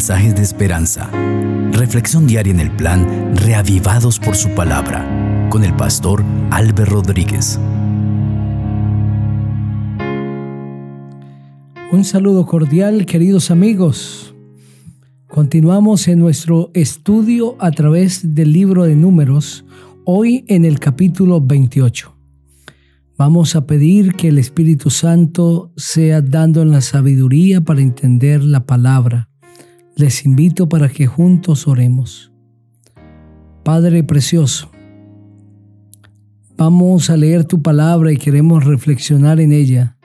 mensajes de esperanza. Reflexión diaria en el plan Reavivados por su palabra con el pastor Álvaro Rodríguez. Un saludo cordial, queridos amigos. Continuamos en nuestro estudio a través del libro de números, hoy en el capítulo 28. Vamos a pedir que el Espíritu Santo sea dando la sabiduría para entender la palabra. Les invito para que juntos oremos. Padre precioso, vamos a leer tu palabra y queremos reflexionar en ella.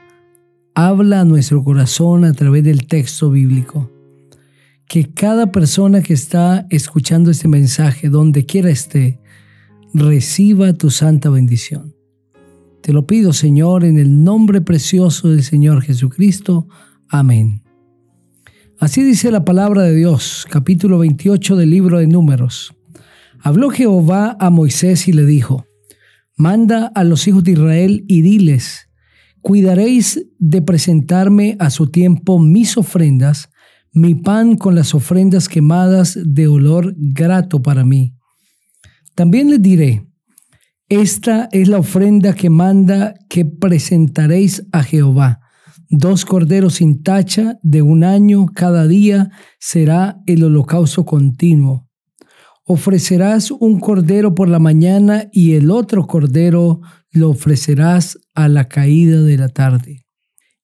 Habla a nuestro corazón a través del texto bíblico. Que cada persona que está escuchando este mensaje, donde quiera esté, reciba tu santa bendición. Te lo pido, Señor, en el nombre precioso del Señor Jesucristo. Amén. Así dice la palabra de Dios, capítulo 28 del libro de Números. Habló Jehová a Moisés y le dijo, Manda a los hijos de Israel y diles, Cuidaréis de presentarme a su tiempo mis ofrendas, mi pan con las ofrendas quemadas de olor grato para mí. También les diré, esta es la ofrenda que manda que presentaréis a Jehová. Dos corderos sin tacha de un año cada día será el holocausto continuo. Ofrecerás un cordero por la mañana y el otro cordero lo ofrecerás a la caída de la tarde.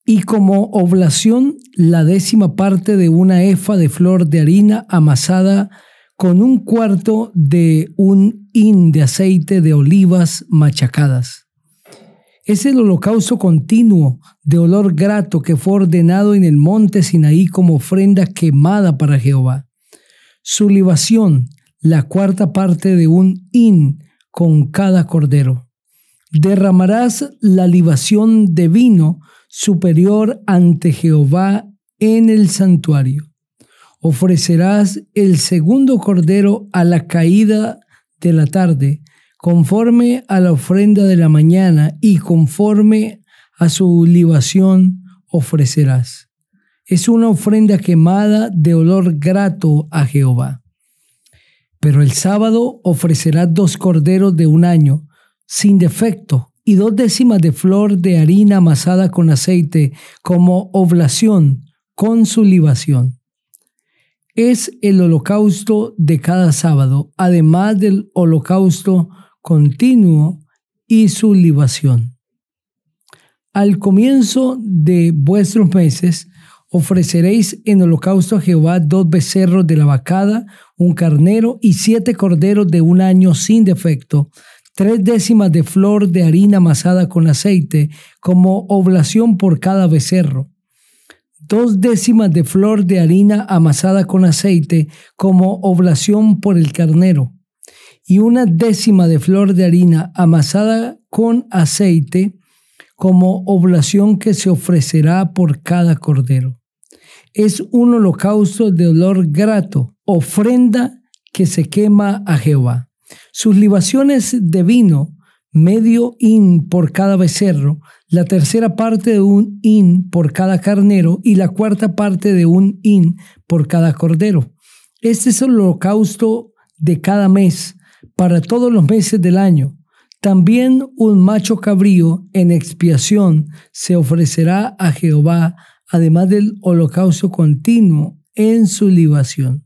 Y como oblación, la décima parte de una efa de flor de harina amasada con un cuarto de un hin de aceite de olivas machacadas. Es el holocausto continuo de olor grato que fue ordenado en el monte Sinaí como ofrenda quemada para Jehová. Su libación, la cuarta parte de un hin con cada cordero. Derramarás la libación de vino superior ante Jehová en el santuario ofrecerás el segundo cordero a la caída de la tarde, conforme a la ofrenda de la mañana y conforme a su libación ofrecerás. Es una ofrenda quemada de olor grato a Jehová. Pero el sábado ofrecerás dos corderos de un año, sin defecto, y dos décimas de flor de harina amasada con aceite, como oblación, con su libación es el holocausto de cada sábado, además del holocausto continuo y su libación. Al comienzo de vuestros meses ofreceréis en holocausto a Jehová dos becerros de la vacada, un carnero y siete corderos de un año sin defecto, tres décimas de flor de harina amasada con aceite como oblación por cada becerro dos décimas de flor de harina amasada con aceite como oblación por el carnero, y una décima de flor de harina amasada con aceite como oblación que se ofrecerá por cada cordero. Es un holocausto de olor grato, ofrenda que se quema a Jehová. Sus libaciones de vino, medio hin por cada becerro, la tercera parte de un hin por cada carnero y la cuarta parte de un hin por cada cordero. Este es el holocausto de cada mes para todos los meses del año. También un macho cabrío en expiación se ofrecerá a Jehová, además del holocausto continuo en su libación.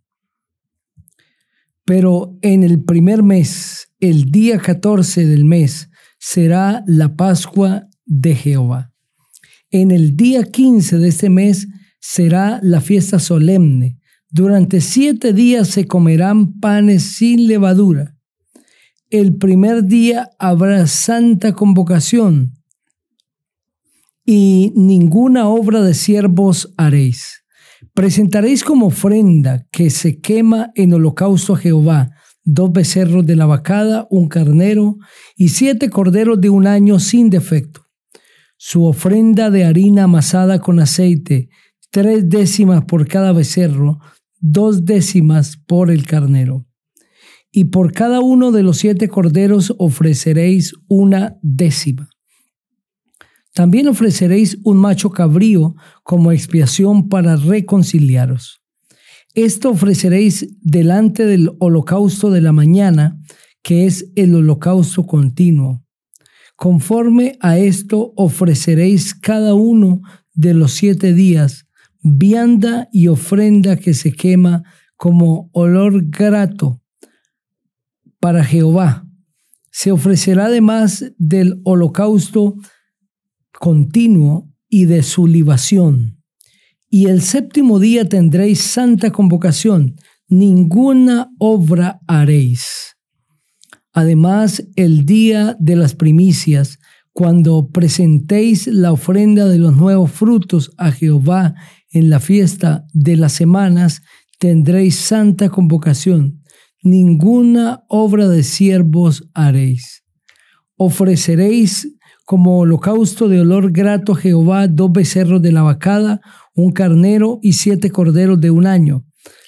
Pero en el primer mes, el día 14 del mes, será la Pascua de Jehová. En el día 15 de este mes será la fiesta solemne. Durante siete días se comerán panes sin levadura. El primer día habrá santa convocación y ninguna obra de siervos haréis. Presentaréis como ofrenda que se quema en holocausto a Jehová dos becerros de la vacada, un carnero y siete corderos de un año sin defecto su ofrenda de harina amasada con aceite, tres décimas por cada becerro, dos décimas por el carnero. Y por cada uno de los siete corderos ofreceréis una décima. También ofreceréis un macho cabrío como expiación para reconciliaros. Esto ofreceréis delante del holocausto de la mañana, que es el holocausto continuo. Conforme a esto ofreceréis cada uno de los siete días vianda y ofrenda que se quema como olor grato para Jehová. Se ofrecerá además del holocausto continuo y de su libación. Y el séptimo día tendréis santa convocación, ninguna obra haréis. Además, el día de las primicias, cuando presentéis la ofrenda de los nuevos frutos a Jehová en la fiesta de las semanas, tendréis santa convocación. Ninguna obra de siervos haréis. Ofreceréis como holocausto de olor grato a Jehová dos becerros de la vacada, un carnero y siete corderos de un año.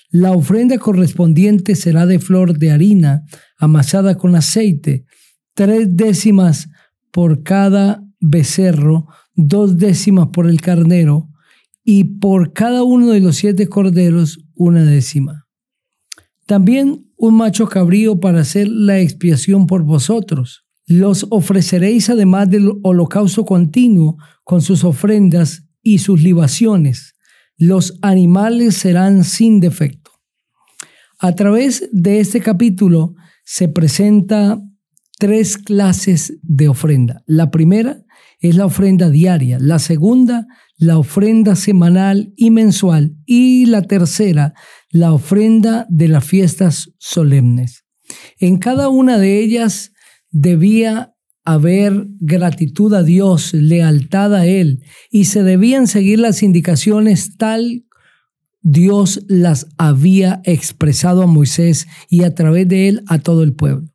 La ofrenda correspondiente será de flor de harina amasada con aceite, tres décimas por cada becerro, dos décimas por el carnero, y por cada uno de los siete corderos una décima. También un macho cabrío para hacer la expiación por vosotros. Los ofreceréis además del holocausto continuo con sus ofrendas y sus libaciones. Los animales serán sin defecto. A través de este capítulo se presenta tres clases de ofrenda. La primera es la ofrenda diaria, la segunda la ofrenda semanal y mensual y la tercera, la ofrenda de las fiestas solemnes. En cada una de ellas debía haber gratitud a Dios, lealtad a Él, y se debían seguir las indicaciones tal Dios las había expresado a Moisés y a través de él a todo el pueblo.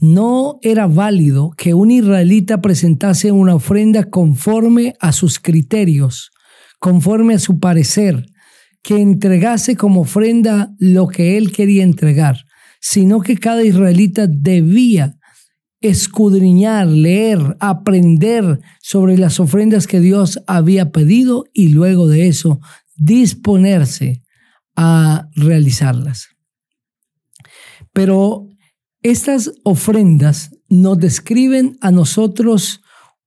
No era válido que un israelita presentase una ofrenda conforme a sus criterios, conforme a su parecer, que entregase como ofrenda lo que él quería entregar, sino que cada israelita debía escudriñar, leer, aprender sobre las ofrendas que Dios había pedido y luego de eso disponerse a realizarlas. Pero estas ofrendas nos describen a nosotros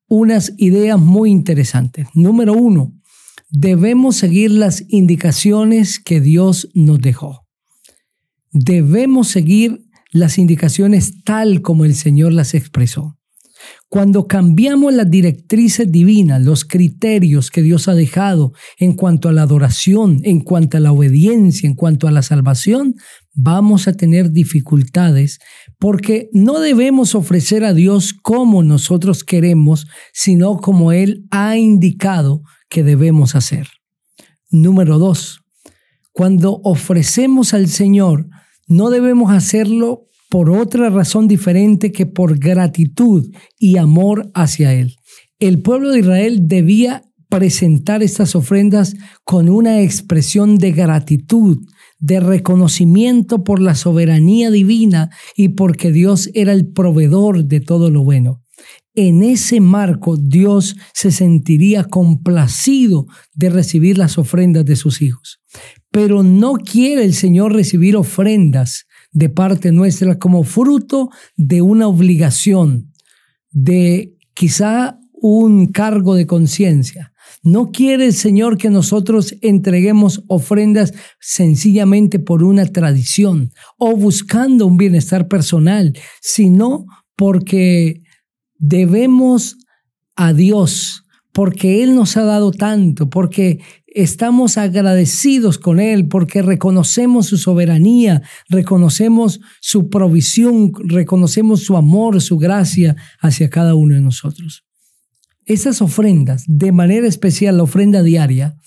unas ideas muy interesantes. Número uno, debemos seguir las indicaciones que Dios nos dejó. Debemos seguir las indicaciones tal como el Señor las expresó. Cuando cambiamos las directrices divinas, los criterios que Dios ha dejado en cuanto a la adoración, en cuanto a la obediencia, en cuanto a la salvación, vamos a tener dificultades porque no debemos ofrecer a Dios como nosotros queremos, sino como Él ha indicado que debemos hacer. Número dos, cuando ofrecemos al Señor, no debemos hacerlo por otra razón diferente que por gratitud y amor hacia Él. El pueblo de Israel debía presentar estas ofrendas con una expresión de gratitud, de reconocimiento por la soberanía divina y porque Dios era el proveedor de todo lo bueno. En ese marco Dios se sentiría complacido de recibir las ofrendas de sus hijos. Pero no quiere el Señor recibir ofrendas de parte nuestra como fruto de una obligación, de quizá un cargo de conciencia. No quiere el Señor que nosotros entreguemos ofrendas sencillamente por una tradición o buscando un bienestar personal, sino porque debemos a Dios, porque Él nos ha dado tanto, porque estamos agradecidos con Él porque reconocemos su soberanía, reconocemos su provisión, reconocemos su amor, su gracia hacia cada uno de nosotros. Esas ofrendas, de manera especial la ofrenda diaria,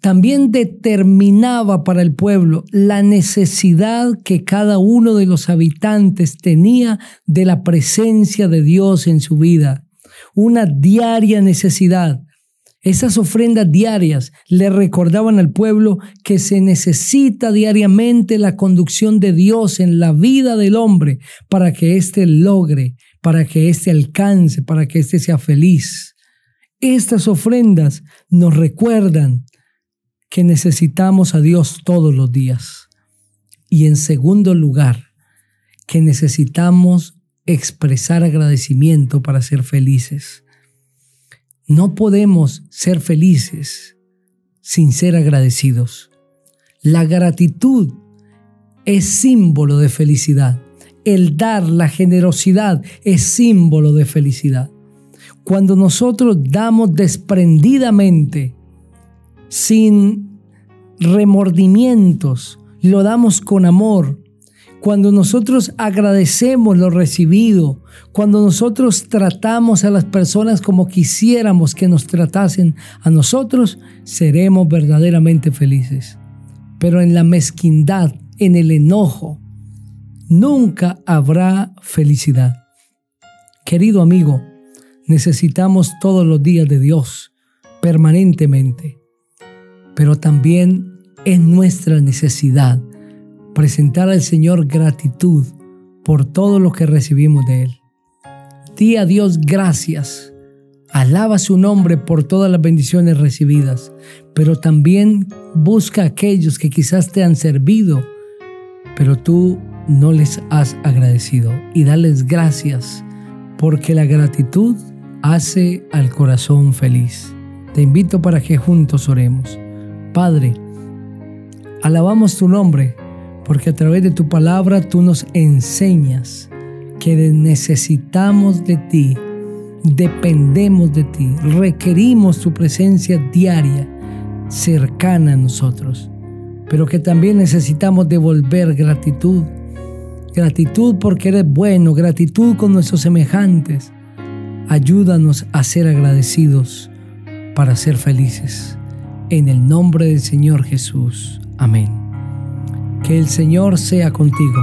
también determinaba para el pueblo la necesidad que cada uno de los habitantes tenía de la presencia de Dios en su vida, una diaria necesidad esas ofrendas diarias le recordaban al pueblo que se necesita diariamente la conducción de Dios en la vida del hombre para que éste logre, para que éste alcance, para que éste sea feliz. Estas ofrendas nos recuerdan que necesitamos a Dios todos los días. Y en segundo lugar, que necesitamos expresar agradecimiento para ser felices. No podemos ser felices sin ser agradecidos. La gratitud es símbolo de felicidad. El dar, la generosidad es símbolo de felicidad. Cuando nosotros damos desprendidamente, sin remordimientos, lo damos con amor, cuando nosotros agradecemos lo recibido, cuando nosotros tratamos a las personas como quisiéramos que nos tratasen a nosotros, seremos verdaderamente felices. Pero en la mezquindad, en el enojo, nunca habrá felicidad. Querido amigo, necesitamos todos los días de Dios, permanentemente, pero también es nuestra necesidad presentar al Señor gratitud por todo lo que recibimos de Él. Di a Dios gracias. Alaba su nombre por todas las bendiciones recibidas, pero también busca a aquellos que quizás te han servido, pero tú no les has agradecido y dales gracias, porque la gratitud hace al corazón feliz. Te invito para que juntos oremos. Padre, alabamos tu nombre porque a través de tu palabra tú nos enseñas que necesitamos de ti, dependemos de ti, requerimos tu presencia diaria, cercana a nosotros, pero que también necesitamos devolver gratitud, gratitud porque eres bueno, gratitud con nuestros semejantes. Ayúdanos a ser agradecidos para ser felices. En el nombre del Señor Jesús. Amén. Que el Señor sea contigo.